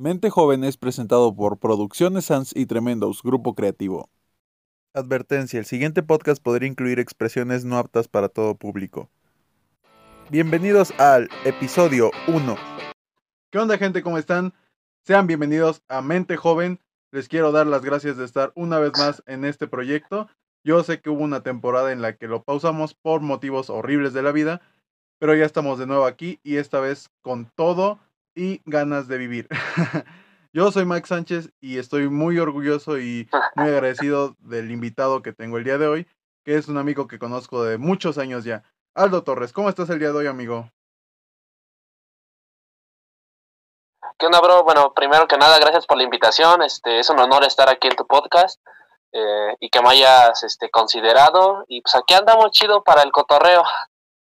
Mente Joven es presentado por Producciones Sans y Tremendos, grupo creativo. Advertencia, el siguiente podcast podría incluir expresiones no aptas para todo público. Bienvenidos al episodio 1. ¿Qué onda gente? ¿Cómo están? Sean bienvenidos a Mente Joven. Les quiero dar las gracias de estar una vez más en este proyecto. Yo sé que hubo una temporada en la que lo pausamos por motivos horribles de la vida, pero ya estamos de nuevo aquí y esta vez con todo y ganas de vivir. Yo soy Max Sánchez y estoy muy orgulloso y muy agradecido del invitado que tengo el día de hoy, que es un amigo que conozco de muchos años ya. Aldo Torres, ¿cómo estás el día de hoy, amigo? ¿Qué onda, bro? Bueno, primero que nada, gracias por la invitación. Este, es un honor estar aquí en tu podcast eh, y que me hayas este, considerado. Y pues aquí andamos chido para el cotorreo.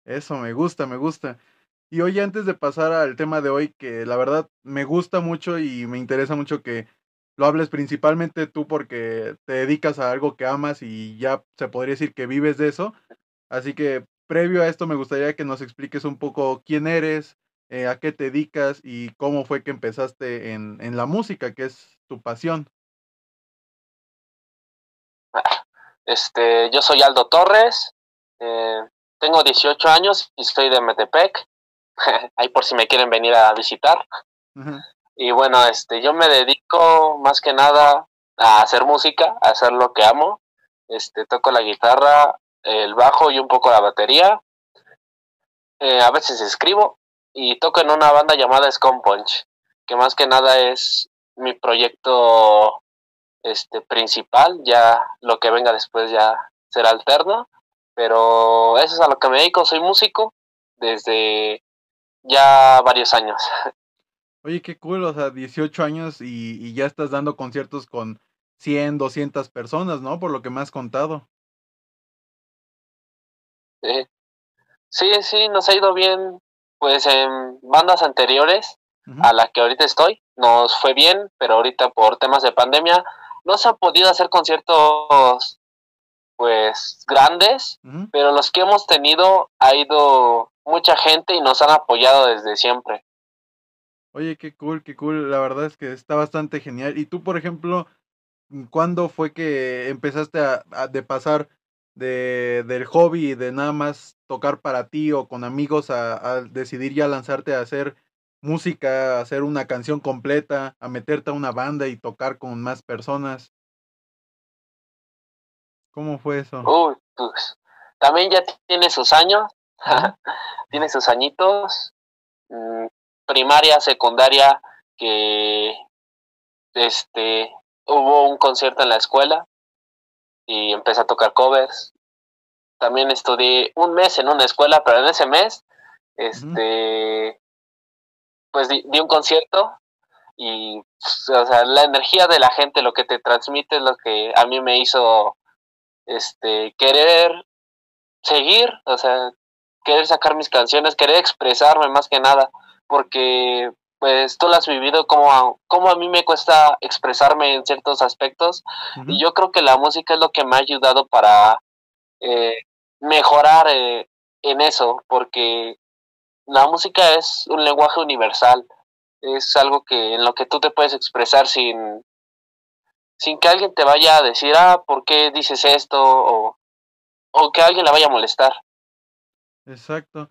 Eso, me gusta, me gusta. Y hoy antes de pasar al tema de hoy, que la verdad me gusta mucho y me interesa mucho que lo hables principalmente tú porque te dedicas a algo que amas y ya se podría decir que vives de eso. Así que previo a esto me gustaría que nos expliques un poco quién eres, eh, a qué te dedicas y cómo fue que empezaste en, en la música, que es tu pasión. Este, yo soy Aldo Torres, eh, tengo 18 años y soy de Metepec. ahí por si me quieren venir a visitar. Y bueno, este, yo me dedico más que nada a hacer música, a hacer lo que amo. Este, toco la guitarra, el bajo y un poco la batería. Eh, a veces escribo y toco en una banda llamada Scum Punch, que más que nada es mi proyecto este principal, ya lo que venga después ya será alterno, pero eso es a lo que me dedico, soy músico desde ya varios años. Oye, qué cool, o sea, 18 años y, ya estás dando conciertos con 100, 200 personas, ¿no? Por lo que me has contado. Sí, sí, sí nos ha ido bien, pues en bandas anteriores a la que ahorita estoy, nos fue bien, pero ahorita por temas de pandemia no se ha podido hacer conciertos pues grandes, pero los que hemos tenido ha ido mucha gente y nos han apoyado desde siempre. Oye, qué cool, qué cool. La verdad es que está bastante genial. Y tú, por ejemplo, ¿cuándo fue que empezaste a, de pasar de, del hobby de nada más tocar para ti o con amigos a, a, decidir ya lanzarte a hacer música, a hacer una canción completa, a meterte a una banda y tocar con más personas? ¿Cómo fue eso? Uy, pues también ya tiene sus años. tiene sus añitos, mm, primaria, secundaria, que este hubo un concierto en la escuela y empecé a tocar covers. También estudié un mes en una escuela, pero en ese mes, este, pues di, un concierto y, o sea, la energía de la gente, lo que te transmite es lo que a mí me hizo, este, querer seguir, o sea, querer sacar mis canciones, querer expresarme más que nada, porque pues tú lo has vivido como a, como a mí me cuesta expresarme en ciertos aspectos y yo creo que la música es lo que me ha ayudado para eh, mejorar eh, en eso, porque la música es un lenguaje universal, es algo que en lo que tú te puedes expresar sin sin que alguien te vaya a decir, ah, ¿por qué dices esto? o, o que alguien le vaya a molestar. Exacto.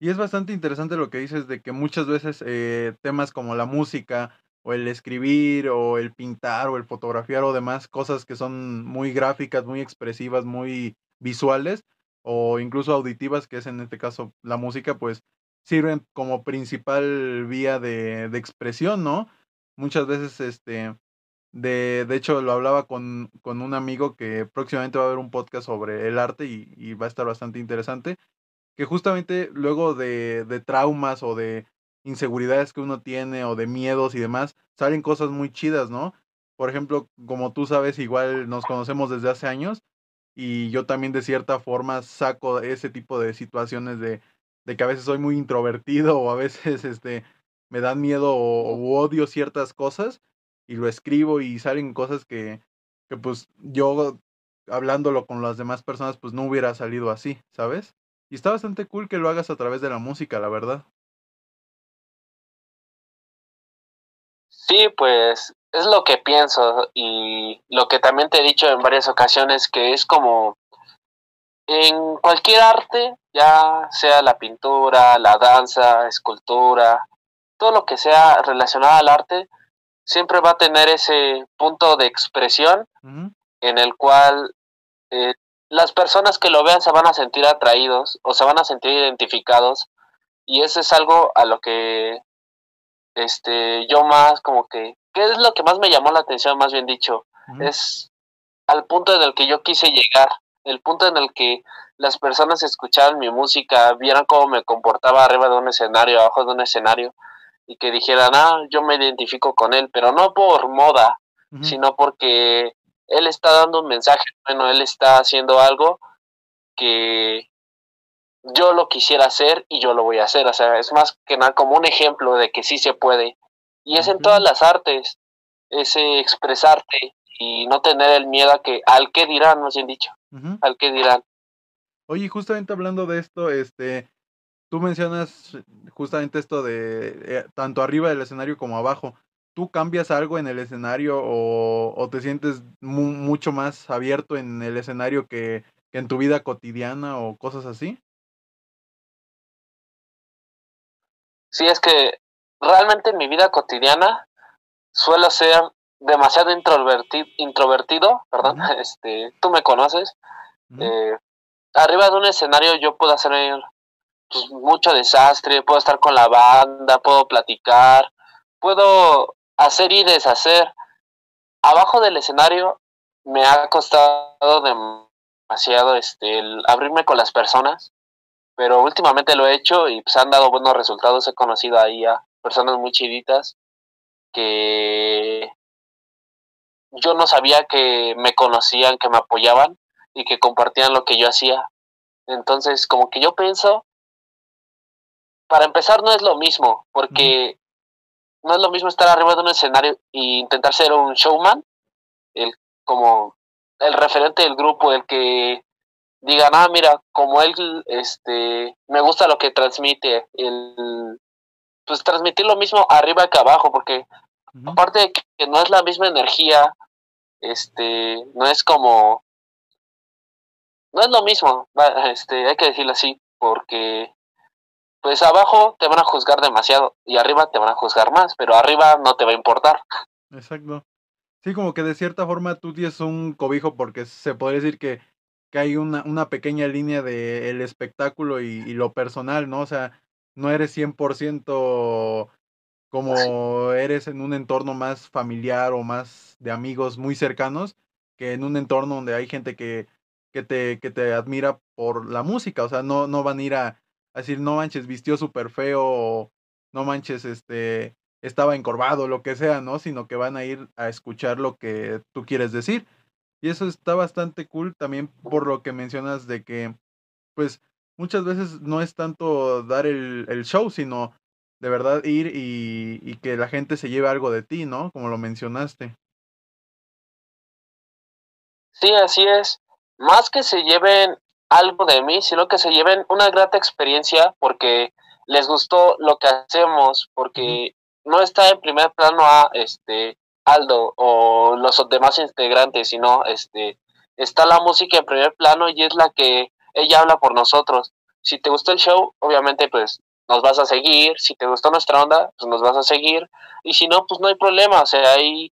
Y es bastante interesante lo que dices de que muchas veces eh, temas como la música o el escribir o el pintar o el fotografiar o demás cosas que son muy gráficas, muy expresivas, muy visuales o incluso auditivas, que es en este caso la música, pues sirven como principal vía de, de expresión, ¿no? Muchas veces, este, de, de hecho, lo hablaba con, con, un amigo que próximamente va a haber un podcast sobre el arte y, y va a estar bastante interesante que justamente luego de, de traumas o de inseguridades que uno tiene o de miedos y demás, salen cosas muy chidas, ¿no? Por ejemplo, como tú sabes, igual nos conocemos desde hace años y yo también de cierta forma saco ese tipo de situaciones de, de que a veces soy muy introvertido o a veces este, me dan miedo o, odio ciertas cosas y lo escribo y salen cosas que, que pues yo hablándolo con las demás personas pues no hubiera salido así, ¿sabes? Y está bastante cool que lo hagas a través de la música, la verdad. Sí, pues es lo que pienso y lo que también te he dicho en varias ocasiones, que es como en cualquier arte, ya sea la pintura, la danza, escultura, todo lo que sea relacionado al arte, siempre va a tener ese punto de expresión en el cual eh, las personas que lo vean se van a sentir atraídos o se van a sentir identificados y eso es algo a lo que este yo más como que qué es lo que más me llamó la atención más bien dicho es al punto en el que yo quise llegar el punto en el que las personas escuchaban mi música vieran cómo me comportaba arriba de un escenario abajo de un escenario y que dijeran ah yo me identifico con él pero no por moda sino porque él está dando un mensaje bueno él está haciendo algo que yo lo quisiera hacer y yo lo voy a hacer. O sea, es más que nada como un ejemplo de que sí se puede. Y es en todas las artes, ese expresarte y no tener el miedo a que, al que dirán, más bien dicho, al que dirán. Oye, justamente hablando de esto, este, tú mencionas justamente esto de eh, tanto arriba del escenario como abajo. ¿Tú cambias algo en el escenario o, te sientes mucho más abierto en el escenario que, que en tu vida cotidiana o cosas así? Sí, es que realmente en mi vida cotidiana suelo ser demasiado introvertido, introvertido perdón, este, tú me conoces. Eh, arriba de un escenario yo puedo hacer pues, mucho desastre, puedo estar con la banda, puedo platicar, puedo hacer y deshacer. Abajo del escenario me ha costado demasiado este, abrirme con las personas pero últimamente lo he hecho y pues han dado buenos resultados. He conocido ahí a personas muy chiditas que yo no sabía que me conocían, que me apoyaban y que compartían lo que yo hacía. Entonces, como que yo pienso, para empezar no es lo mismo, porque no es lo mismo estar arriba de un escenario e intentar ser un showman, el como el referente del grupo, el que digan, ah, mira, como él, este, me gusta lo que transmite, el, pues transmitir lo mismo arriba que abajo, porque aparte de que no es la misma energía, este, no es como, no es lo mismo, este, hay que decirlo así, porque pues abajo te van a juzgar demasiado y arriba te van a juzgar más, pero arriba no te va a importar. Exacto. Sí, como que de cierta forma tú tienes un cobijo porque se podría decir que que hay una, una pequeña línea de el espectáculo y, lo personal, ¿no? O sea, no eres 100% como eres en un entorno más familiar o más de amigos muy cercanos que en un entorno donde hay gente que, que, te, que te admira por la música. O sea, no, no van a ir a, decir, no manches, vistió súper feo o no manches, este, estaba encorvado, lo que sea, ¿no? Sino que van a ir a escuchar lo que tú quieres decir. Y eso está bastante cool también por lo que mencionas de que, pues, muchas veces no es tanto dar el, show, sino de verdad ir y, y, que la gente se lleve algo de ti, ¿no? Como lo mencionaste. Sí, así es. Más que se lleven algo de mí, sino que se lleven una grata experiencia porque les gustó lo que hacemos, porque no está en primer plano a este Aldo o los demás integrantes, sino este está la música en primer plano y es la que ella habla por nosotros. Si te gustó el show, obviamente pues nos vas a seguir, si te gustó nuestra onda, pues nos vas a seguir. Y si no, pues no hay problema, o sea, hay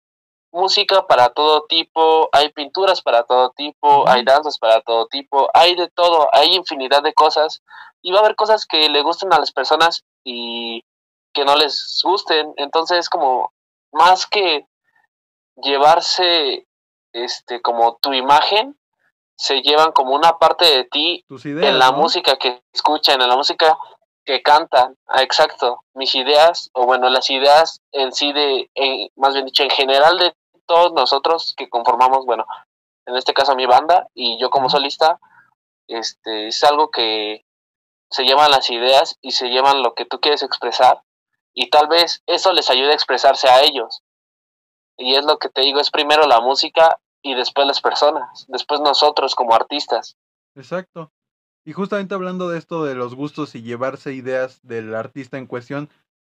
música para todo tipo, hay pinturas para todo tipo, hay danzas para todo tipo, hay de todo, hay infinidad de cosas. Y va a haber cosas que le gusten a las personas y que no les gusten, entonces como más que llevarse este como tu imagen se llevan como una parte de ti en la música que escuchan, en la música que cantan, ah, exacto, mis ideas, o bueno, las ideas en sí de, más bien dicho, en general de todos nosotros que conformamos, bueno, en este caso mi banda y yo como solista, este, es algo que se llevan las ideas y se llevan lo que tú quieres expresar y tal vez eso les ayude a expresarse a ellos. Y es lo que te digo, es primero la música y después las personas, después nosotros como artistas. Exacto. Y justamente hablando de esto de los gustos y llevarse ideas del artista en cuestión,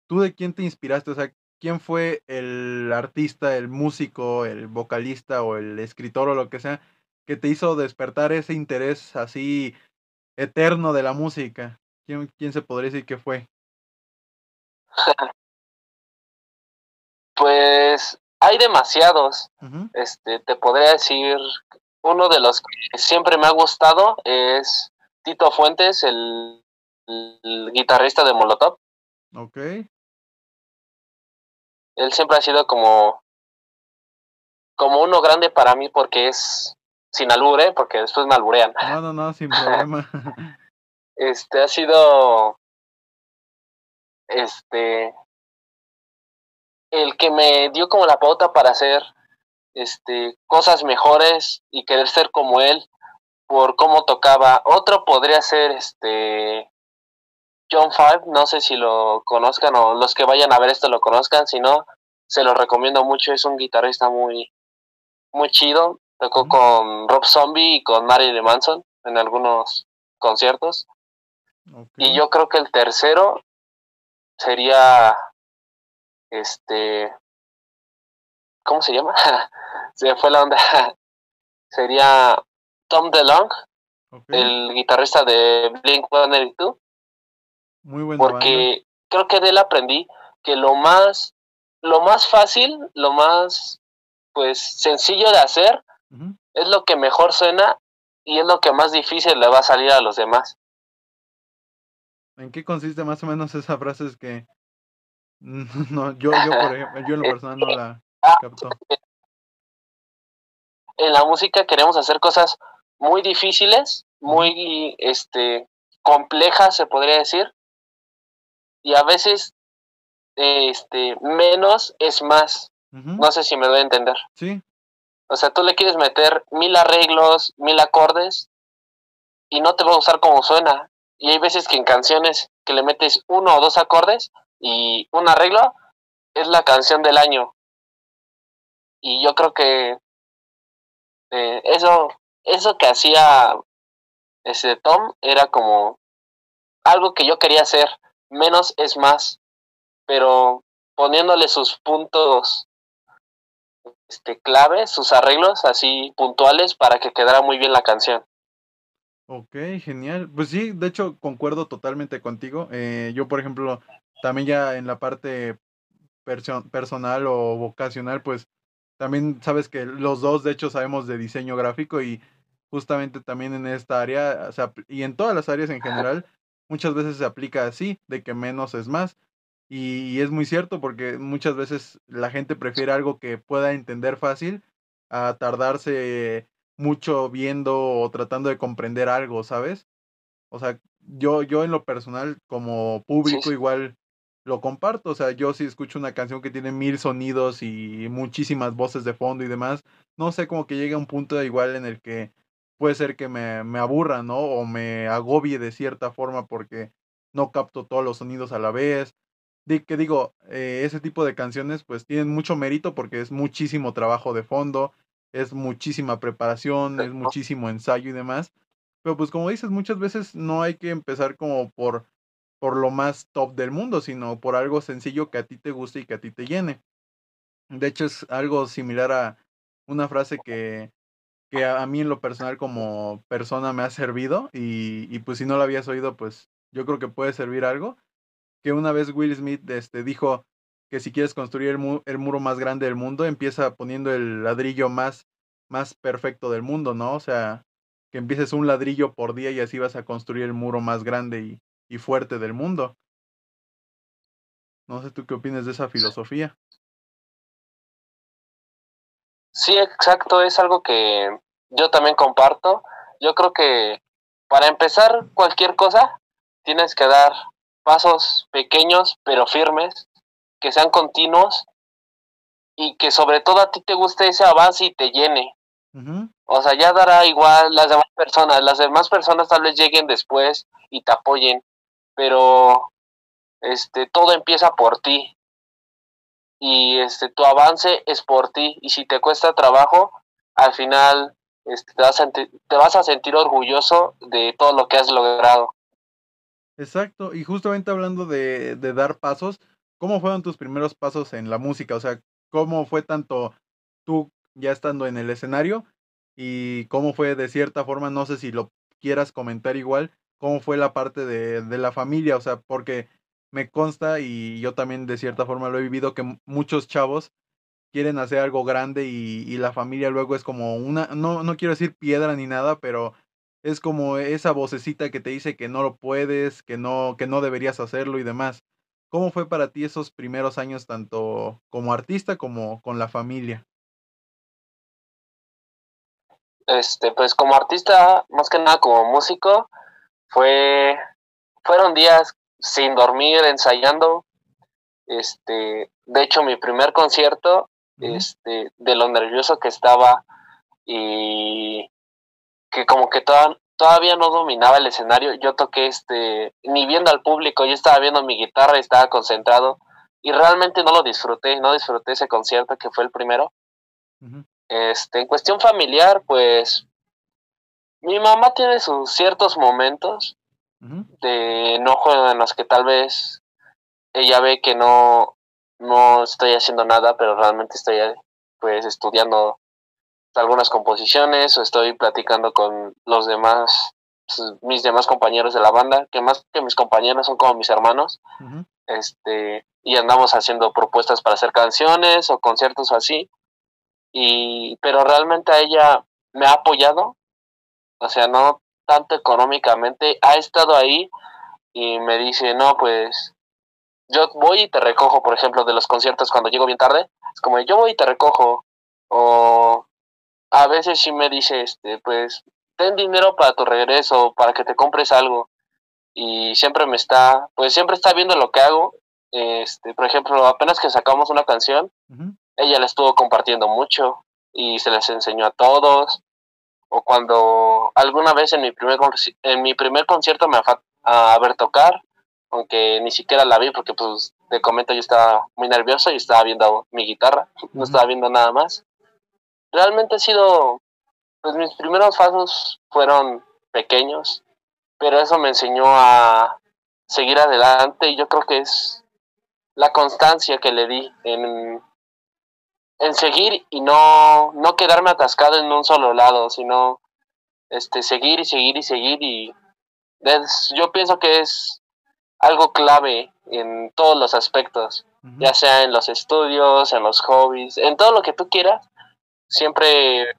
¿tú de quién te inspiraste? O sea, quién fue el artista, el músico, el vocalista o el escritor o lo que sea que te hizo despertar ese interés así eterno de la música? ¿Quién, quién se podría decir que fue? Pues hay demasiados. Este, te podría decir, uno de los que siempre me ha gustado es Tito Fuentes, el, guitarrista de Molotov. Ok. Él siempre ha sido como, como uno grande para mí porque es sin albure, porque después me alburean. No, no, no, sin problema. este ha sido este el que me dio como la pauta para hacer este cosas mejores y querer ser como él por cómo tocaba. Otro podría ser este John Five, no sé si lo conozcan o los que vayan a ver esto lo conozcan, si no, se lo recomiendo mucho, es un guitarrista muy, muy chido, tocó con Rob Zombie y con Marilyn Manson en algunos conciertos. Y yo creo que el tercero sería este ¿cómo se llama? se fue la onda. sería Tom DeLong, el guitarrista de Blink 182. Muy. Porque creo que de él aprendí que lo más lo más fácil, lo más pues sencillo de hacer es lo que mejor suena y es lo que más difícil le va a salir a los demás. ¿En qué consiste más o menos esa frase? Es que no, yo, yo por ejemplo, yo en lo personal no la ah, capto. En la música queremos hacer cosas muy difíciles, muy este complejas se podría decir. Y a veces este menos es más. No sé si me doy a entender. Sí. O sea, tú le quieres meter mil arreglos, mil acordes y no te va a gustar como suena. Y hay veces que en canciones que le metes uno o dos acordes y un arreglo es la canción del año. Y yo creo que eh, eso, eso que hacía ese Tom era como algo que yo quería hacer. Menos es más. Pero poniéndole sus puntos este, clave, sus arreglos así puntuales para que quedara muy bien la canción. Ok, genial. Pues sí, de hecho concuerdo totalmente contigo. Eh, yo, por ejemplo, también ya en la parte personal o vocacional, pues también sabes que los dos, de hecho, sabemos de diseño gráfico y justamente también en esta área, y en todas las áreas en general, muchas veces se aplica así, de que menos es más. Y, es muy cierto porque muchas veces la gente prefiere algo que pueda entender fácil a tardarse mucho viendo o tratando de comprender algo, ¿sabes? O sea, yo, yo en lo personal, como público, igual lo comparto. O sea, yo si escucho una canción que tiene mil sonidos y muchísimas voces de fondo y demás, no sé, como que llega un punto igual en el que puede ser que me, me aburra, ¿no? O me agobie de cierta forma porque no capto todos los sonidos a la vez que digo, eh, ese tipo de canciones pues tienen mucho mérito porque es muchísimo trabajo de fondo, es muchísima preparación, es muchísimo ensayo y demás. Pero pues como dices, muchas veces no hay que empezar como por, por lo más top del mundo, sino por algo sencillo que a ti te guste y que a ti te llene. De hecho es algo similar a una frase que, que a mí en lo personal como persona me ha servido y, y pues si no lo habías oído pues yo creo que puede servir algo que una vez Will Smith este, dijo que si quieres construir el, muro más grande del mundo, empieza poniendo el ladrillo más, más perfecto del mundo, ¿no? O sea, que empieces un ladrillo por día y así vas a construir el muro más grande y, y fuerte del mundo. No sé tú qué opinas de esa filosofía. Sí, exacto, es algo que yo también comparto. Yo creo que para empezar cualquier cosa tienes que dar pasos pequeños pero firmes, que sean continuos y que sobre todo a ti te guste ese avance y te llene. O sea, ya dará igual las demás personas, las demás personas tal vez lleguen después y te apoyen, pero este todo empieza por ti. Y este tu avance es por ti y si te cuesta trabajo, al final este, te, vas a, te vas a sentir orgulloso de todo lo que has logrado. Exacto, y justamente hablando de, de dar pasos, ¿cómo fueron tus primeros pasos en la música? O sea, ¿cómo fue tanto tú ya estando en el escenario y cómo fue de cierta forma, no sé si lo quieras comentar igual, cómo fue la parte de, de la familia, o sea, porque me consta y yo también de cierta forma lo he vivido que muchos chavos quieren hacer algo grande y, la familia luego es como una, no, no quiero decir piedra ni nada, pero es como esa vocecita que te dice que no lo puedes, que no, que no deberías hacerlo y demás. ¿Cómo fue para ti esos primeros años tanto como artista como con la familia? Este, pues como artista, más que nada como músico, fue fueron días sin dormir, ensayando. Este, de hecho, mi primer concierto, este, de lo nervioso que estaba y que como que todavía no dominaba el escenario, yo toqué este, ni viendo al público, yo estaba viendo mi guitarra y estaba concentrado y realmente no lo disfruté, no disfruté ese concierto que fue el primero. Este, en cuestión familiar, pues mi mamá tiene sus ciertos momentos de enojo en los que tal vez ella ve que no, no estoy haciendo nada, pero realmente estoy pues estudiando algunas composiciones o estoy platicando con los demás, pues, mis demás compañeros de la banda, que más que mis compañeros son como mis hermanos, este, y andamos haciendo propuestas para hacer canciones o conciertos o así, y, pero realmente a ella me ha apoyado, o sea, no tanto económicamente, ha estado ahí y me dice, no, pues yo voy y te recojo, por ejemplo, de los conciertos cuando llego bien tarde, es como yo voy y te recojo, o a veces sí me dice, este, pues, ten dinero para tu regreso, para que te compres algo, y siempre me está, pues siempre está viendo lo que hago, este, por ejemplo, apenas que sacamos una canción, ella la estuvo compartiendo mucho y se les enseñó a todos, o cuando alguna vez en mi primer, en mi primer concierto me fue a ver tocar, aunque ni siquiera la vi porque pues de comento yo estaba muy nervioso y estaba viendo mi guitarra, no estaba viendo nada más. Realmente ha sido, pues mis primeros pasos fueron pequeños, pero eso me enseñó a seguir adelante y yo creo que es la constancia que le di en en seguir y no, no quedarme atascado en un solo lado, sino este, seguir y seguir y seguir y yo pienso que es algo clave en todos los aspectos, ya sea en los estudios, en los hobbies, en todo lo que tú quieras, siempre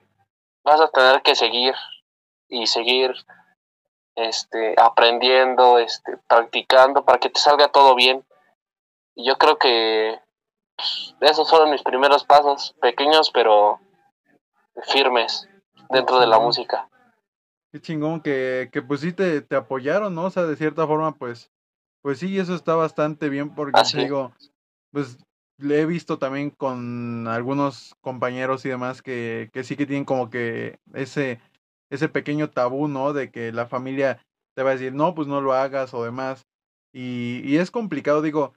vas a tener que seguir y seguir este, aprendiendo, este, practicando para que te salga todo bien. Y yo creo que esos fueron mis primeros pasos, pequeños pero firmes dentro de la música. Qué chingón que, que pues sí te, te, apoyaron, ¿no? O sea, de cierta forma, pues, pues sí, eso está bastante bien porque te digo, pues le he visto también con algunos compañeros y demás que, que sí que tienen como que ese, ese pequeño tabú, ¿no? De que la familia te va a decir, no, pues no lo hagas o demás. Y, y es complicado, digo,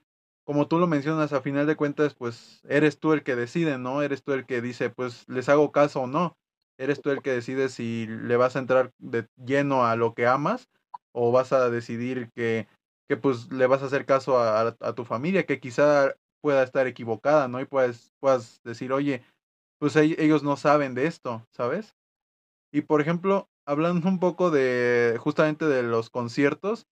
como tú lo mencionas, a final de cuentas, pues eres tú el que decide, ¿no? Eres tú el que dice, pues les hago caso o no. Eres tú el que decide si le vas a entrar de lleno a lo que amas o vas a decidir que, que pues le vas a hacer caso a, tu familia, que quizá pueda estar equivocada, ¿no? Y puedes, puedas decir, oye, pues ellos no saben de esto, ¿sabes? Y por ejemplo, hablando un poco de justamente de los conciertos,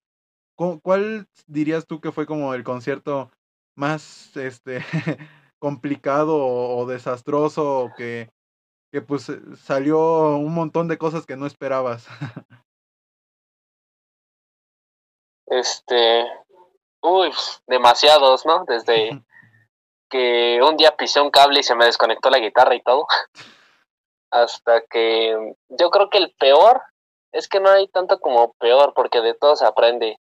¿cuál dirías tú que fue como el concierto más este complicado o, desastroso que, que pues eh, salió un montón de cosas que no esperabas. este, uy, demasiados, ¿no? Desde que un día pisé un cable y se me desconectó la guitarra y todo, hasta que yo creo que el peor es que no hay tanto como peor, porque de todo se aprende.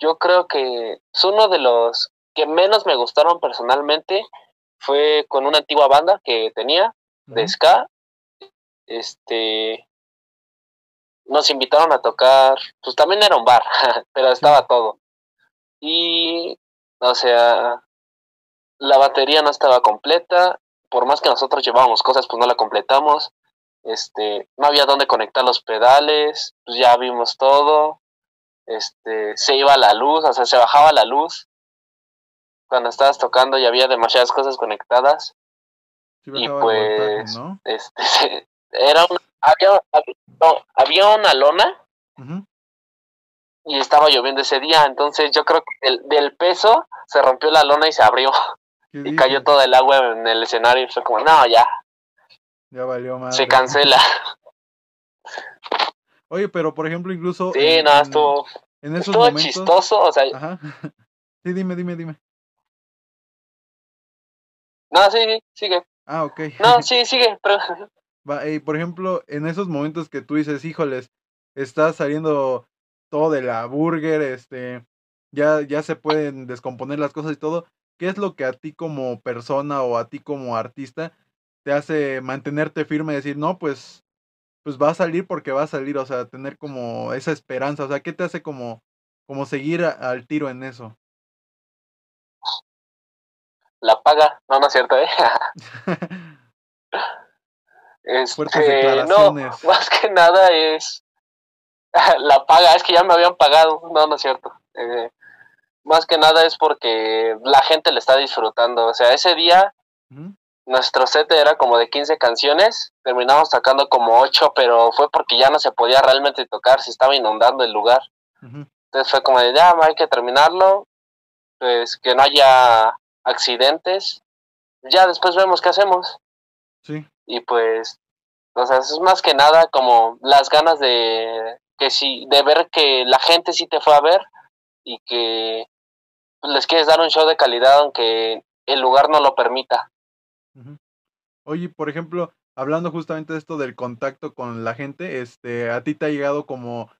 Yo creo que es uno de los que menos me gustaron personalmente fue con una antigua banda que tenía de ska. Este nos invitaron a tocar, pues también era un bar, pero estaba todo. Y o sea, la batería no estaba completa, por más que nosotros llevábamos cosas, pues no la completamos. Este, no había dónde conectar los pedales, pues ya vimos todo. Este, se iba la luz, o sea, se bajaba la luz cuando estabas tocando y había demasiadas cosas conectadas. Sí y voltaje, pues, ¿no? este, era una, había, había- no, había una lona y estaba lloviendo ese día, entonces yo creo que del, del peso se rompió la lona y se abrió ¿Qué y cayó todo el agua en el escenario y fue como, no, ya, Ya valió más. se cancela. Oye, pero por ejemplo, incluso Sí, en, no, estuvo, en esos estuvo momentos. chistoso, o sea, Ajá. Sí, dime, dime, dime. No, sí, sí, sigue, Ah, ok. no, sí, sigue, pero Va, y por ejemplo, en esos momentos que tú dices, híjoles, está saliendo todo de la burger, este, ya, ya se pueden descomponer las cosas y todo, ¿qué es lo que a ti como persona o a ti como artista te hace mantenerte firme y decir, no, pues, pues va a salir porque va a salir, o sea, tener como esa esperanza, o sea, ¿qué te hace como, como seguir a- al tiro en eso? La paga, no, no es cierto, ¿eh? Este, no, más que nada es la paga, es que ya me habían pagado, no, no es cierto. Eh, más que nada es porque la gente le está disfrutando, o sea, ese día nuestro set era como de 15 canciones, terminamos tocando como 8, pero fue porque ya no se podía realmente tocar, se estaba inundando el lugar. Entonces fue como de, ya, hay que terminarlo, pues que no haya accidentes, ya después vemos qué hacemos. Sí, y pues o sea es más que nada como las ganas de que sí de ver que la gente sí te fue a ver y que les quieres dar un show de calidad aunque el lugar no lo permita. Oye, por ejemplo, hablando justamente de esto del contacto con la gente, este, ¿a ti te ha llegado como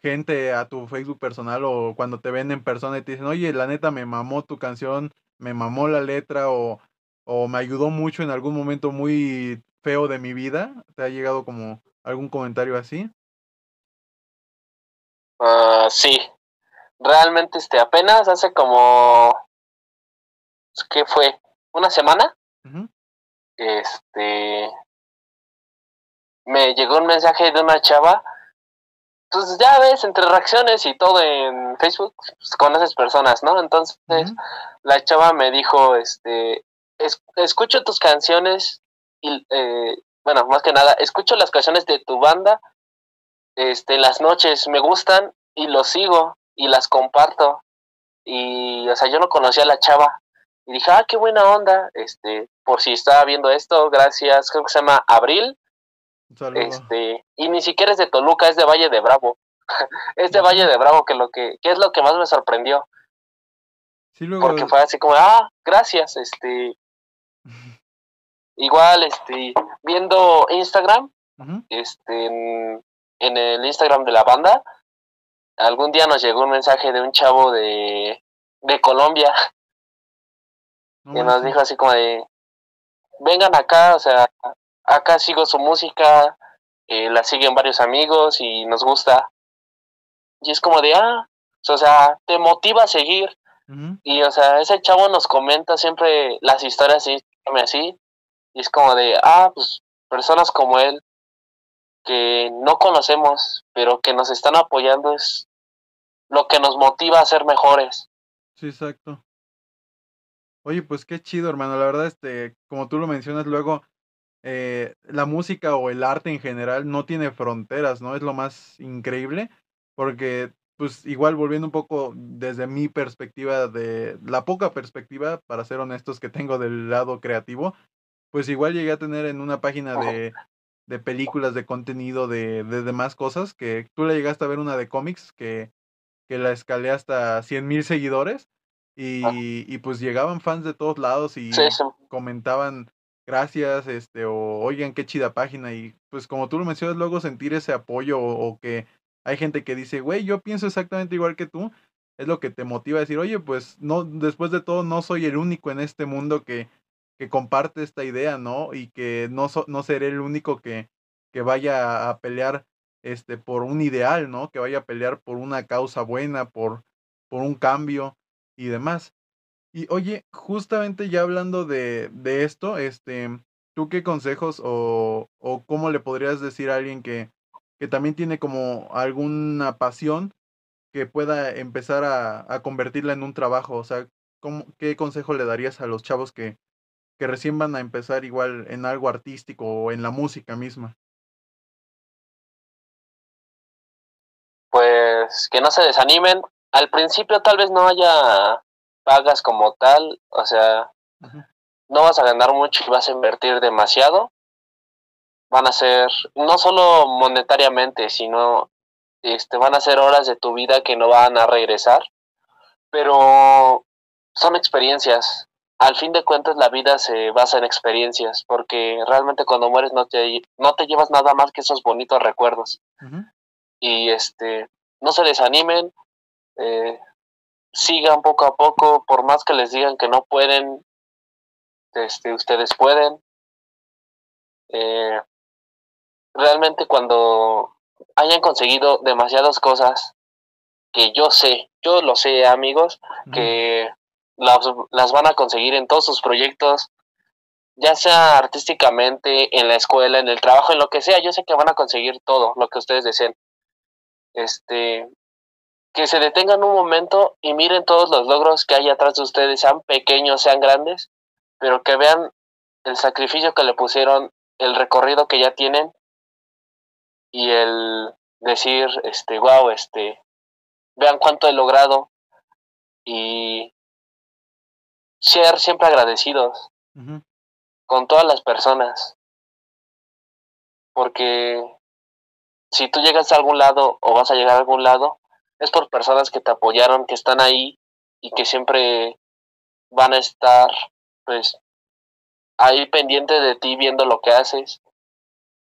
gente a tu Facebook personal o cuando te ven en persona y te dicen, oye, la neta me mamó tu canción, me mamó la letra o, o me ayudó mucho en algún momento muy feo de mi vida? ¿Te ha llegado como algún comentario así? Ah, sí realmente este apenas hace como qué fue una semana este me llegó un mensaje de una chava pues ya ves entre reacciones y todo en Facebook pues, conoces personas no entonces la chava me dijo, este, es- escucho tus canciones y, eh, bueno, más que nada, escucho las canciones de tu banda, este, en las noches me gustan y los sigo y las comparto y, o sea, yo no conocía a la chava y dije, ah, qué buena onda, este, por si estaba viendo esto, gracias, creo que se llama Abril. Este, y ni siquiera es de Toluca, es de Valle de Bravo, es de Valle de Bravo que lo que, que es lo que más me sorprendió. Sí, luego, porque fue así como, ah, gracias, este, igual, este, viendo Instagram, este, en, en el Instagram de la banda, algún día nos llegó un mensaje de un chavo de, de Colombia. No que nos dijo así como de, vengan acá, o sea, acá sigo su música, eh, la siguen varios amigos y nos gusta. Y es como de, ah, o sea, te motiva a seguir. Y, o sea, ese chavo nos comenta siempre las historias y así. Y es como de, ah, pues personas como él que no conocemos, pero que nos están apoyando es lo que nos motiva a ser mejores. Sí, exacto. Oye, pues qué chido, hermano. La verdad, este, como tú lo mencionas luego, eh, la música o el arte en general no tiene fronteras, ¿no? Es lo más increíble, porque, pues, igual volviendo un poco desde mi perspectiva de la poca perspectiva, para ser honestos, que tengo del lado creativo, pues igual llegué a tener en una página de, de películas, de contenido, de, de demás cosas, que tú le llegaste a ver una de cómics que, que la escalé hasta 100 mil seguidores. Y, y pues llegaban fans de todos lados y Sí, sí. comentaban gracias, este, o oigan qué chida página. Y pues como tú lo mencionas, luego sentir ese apoyo o, que hay gente que dice, güey, yo pienso exactamente igual que tú, es lo que te motiva a decir, oye, pues no, después de todo, no soy el único en este mundo que, que comparte esta idea, ¿no? Y que no, so- no seré el único que, que vaya a pelear este, por un ideal, ¿no? Que vaya a pelear por una causa buena, por, por un cambio y demás. Y oye, justamente ya hablando de, de esto, este, ¿tú qué consejos o, o cómo le podrías decir a alguien que, que también tiene como alguna pasión que pueda empezar a, a convertirla en un trabajo? O sea, ¿qué consejo le darías a los chavos que, que recién van a empezar igual en algo artístico o en la música misma? Pues que no se desanimen. Al principio tal vez no haya pagas como tal, o sea, no vas a ganar mucho y vas a invertir demasiado. Van a ser, no solo monetariamente, sino este, van a ser horas de tu vida que no van a regresar, pero son experiencias. Al fin de cuentas la vida se basa en experiencias, porque realmente cuando mueres no te, no te llevas nada más que esos bonitos recuerdos. Y este, no se desanimen, eh, sigan poco a poco, por más que les digan que no pueden, este, ustedes pueden. Eh, realmente cuando hayan conseguido demasiadas cosas que yo sé, yo lo sé amigos, que las, las van a conseguir en todos sus proyectos, ya sea artísticamente, en la escuela, en el trabajo, en lo que sea, yo sé que van a conseguir todo lo que ustedes deseen. Este, que se detengan un momento y miren todos los logros que hay atrás de ustedes, sean pequeños, sean grandes, pero que vean el sacrificio que le pusieron, el recorrido que ya tienen y el decir, este, wow, este, vean cuánto he logrado y ser siempre agradecidos con todas las personas. Porque si tú llegas a algún lado o vas a llegar a algún lado, es por personas que te apoyaron, que están ahí y que siempre van a estar, pues, ahí pendiente de ti viendo lo que haces.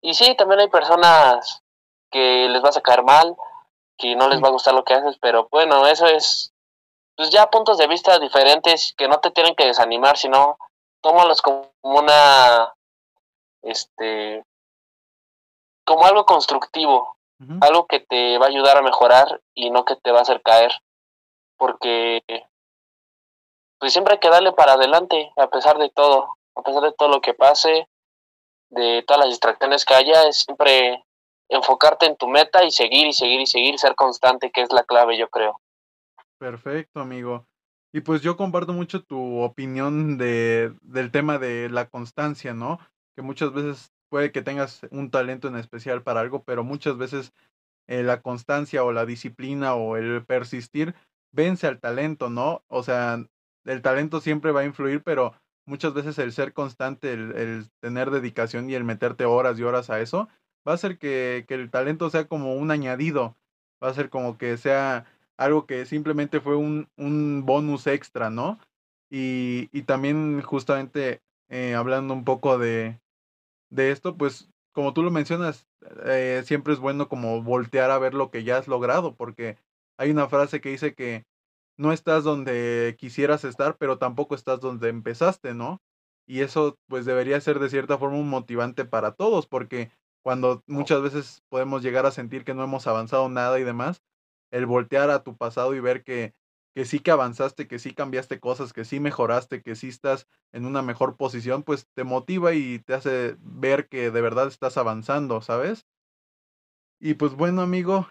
Y sí, también hay personas que les vas a caer mal, que no les va a gustar lo que haces, pero bueno, eso es, pues ya puntos de vista diferentes que no te tienen que desanimar, sino tómalos como una, este, como algo constructivo, algo que te va a ayudar a mejorar y no que te va a hacer caer, porque pues siempre hay que darle para adelante, a pesar de todo, a pesar de todo lo que pase, de todas las distracciones que haya, es siempre enfocarte en tu meta y seguir y seguir y seguir, ser constante, que es la clave, yo creo. Perfecto, amigo. Y pues yo comparto mucho tu opinión de, del tema de la constancia, ¿no? Que muchas veces puede que tengas un talento en especial para algo, pero muchas veces eh, la constancia o la disciplina o el persistir vence al talento, ¿no? O sea, el talento siempre va a influir, pero muchas veces el ser constante, el, tener dedicación y el meterte horas y horas a eso, va a hacer que, que, el talento sea como un añadido, va a ser como que sea algo que simplemente fue un, un bonus extra, ¿no? Y, y también justamente eh, hablando un poco de, de esto, pues como tú lo mencionas, eh, siempre es bueno como voltear a ver lo que ya has logrado, porque hay una frase que dice que no estás donde quisieras estar, pero tampoco estás donde empezaste, ¿no? Y eso pues debería ser de cierta forma un motivante para todos, porque cuando muchas veces podemos llegar a sentir que no hemos avanzado nada y demás, el voltear a tu pasado y ver que que sí que avanzaste, que sí cambiaste cosas, que sí mejoraste, que sí estás en una mejor posición, pues te motiva y te hace ver que de verdad estás avanzando, ¿sabes? Y pues bueno, amigo,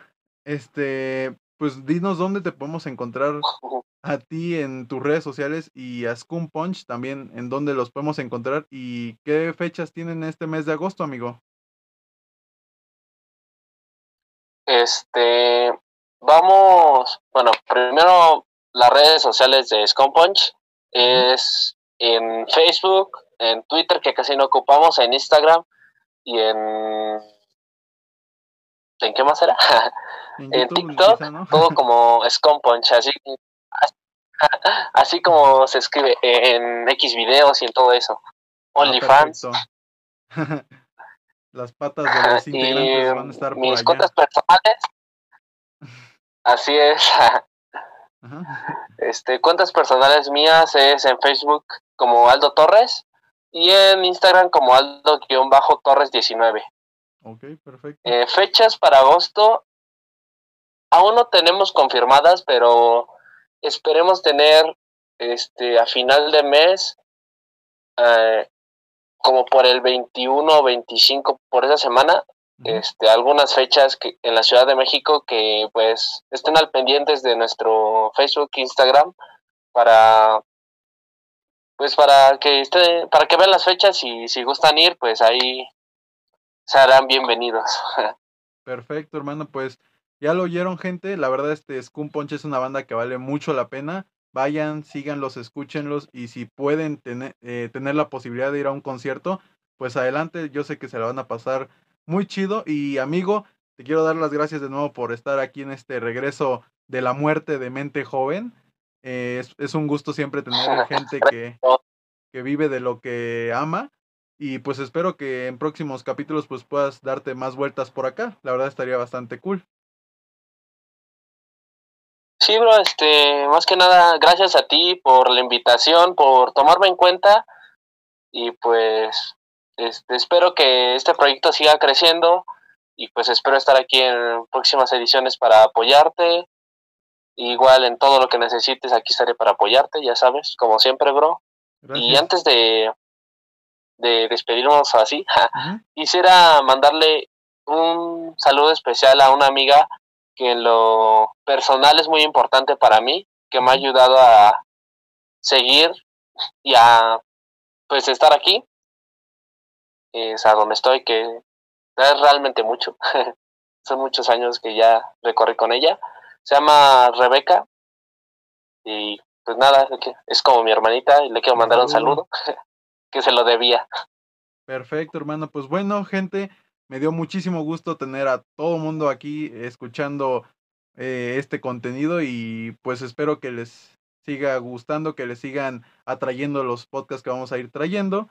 este, pues dinos dónde te podemos encontrar a ti en tus redes sociales y a Scum Punch también, en dónde los podemos encontrar y qué fechas tienen este mes de agosto, amigo. Este, vamos, bueno, primero las redes sociales de Scum Punch es en Facebook, en Twitter, que casi no ocupamos, en Instagram y en... ¿En qué más era? En, TikTok, todo como Scum Punch, así, así como se escribe en X videos y en todo eso. Ah, OnlyFans. Las patas de los integrantes van a estar por Mis cuentas personales. Así es. Este, cuentas personales mías es en Facebook como Aldo Torres y en Instagram como Aldo-Torres19. Ok, perfecto. Eh, fechas para agosto aún no tenemos confirmadas, pero esperemos tener este a final de mes eh, como por el 21 o 25 por esa semana este, algunas fechas que, en la Ciudad de México que pues estén al pendientes de nuestro Facebook, Instagram, para pues para que esté, para que vean las fechas y si gustan ir, pues ahí se harán bienvenidos. Perfecto, hermano, pues ya lo oyeron, gente. La verdad, este Scum Punch es una banda que vale mucho la pena. Vayan, síganlos, escúchenlos y si pueden tener, eh, tener la posibilidad de ir a un concierto, pues adelante. Yo sé que se la van a pasar muy chido. Y amigo, te quiero dar las gracias de nuevo por estar aquí en este regreso de la muerte de mente joven. Eh, es, un gusto siempre tener gente que, que vive de lo que ama. Y pues espero que en próximos capítulos pues puedas darte más vueltas por acá. La verdad estaría bastante cool. Sí, bro, este, más que nada, gracias a ti por la invitación, por tomarme en cuenta y pues este, espero que este proyecto siga creciendo y pues espero estar aquí en próximas ediciones para apoyarte Igual en todo lo que necesites, aquí estaré para apoyarte, ya sabes, como siempre, bro. Y antes de, de despedirnos así, quisiera mandarle un saludo especial a una amiga que en lo personal es muy importante para mí, que me ha ayudado a seguir y a pues estar aquí. Es a donde estoy, que es realmente mucho. Son muchos años que ya recorrí con ella se llama Rebeca y pues nada, es como mi hermanita y le quiero mandar un saludo que se lo debía. Perfecto, hermano. Pues bueno, gente, me dio muchísimo gusto tener a todo el mundo aquí escuchando eh, este contenido y pues espero que les siga gustando, que les sigan atrayendo los podcasts que vamos a ir trayendo.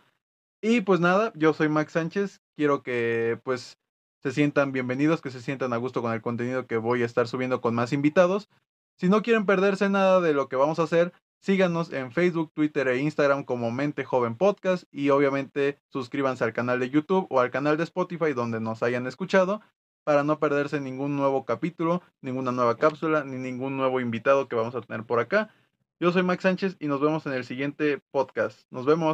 Y pues nada, yo soy Max Sánchez, quiero que pues se sientan bienvenidos, que se sientan a gusto con el contenido que voy a estar subiendo con más invitados. Si no quieren perderse nada de lo que vamos a hacer, síganos en Facebook, Twitter e Instagram como Mente Joven Podcast y obviamente suscríbanse al canal de YouTube o al canal de Spotify donde nos hayan escuchado para no perderse ningún nuevo capítulo, ninguna nueva cápsula ni ningún nuevo invitado que vamos a tener por acá. Yo soy Max Sánchez y nos vemos en el siguiente podcast. Nos vemos.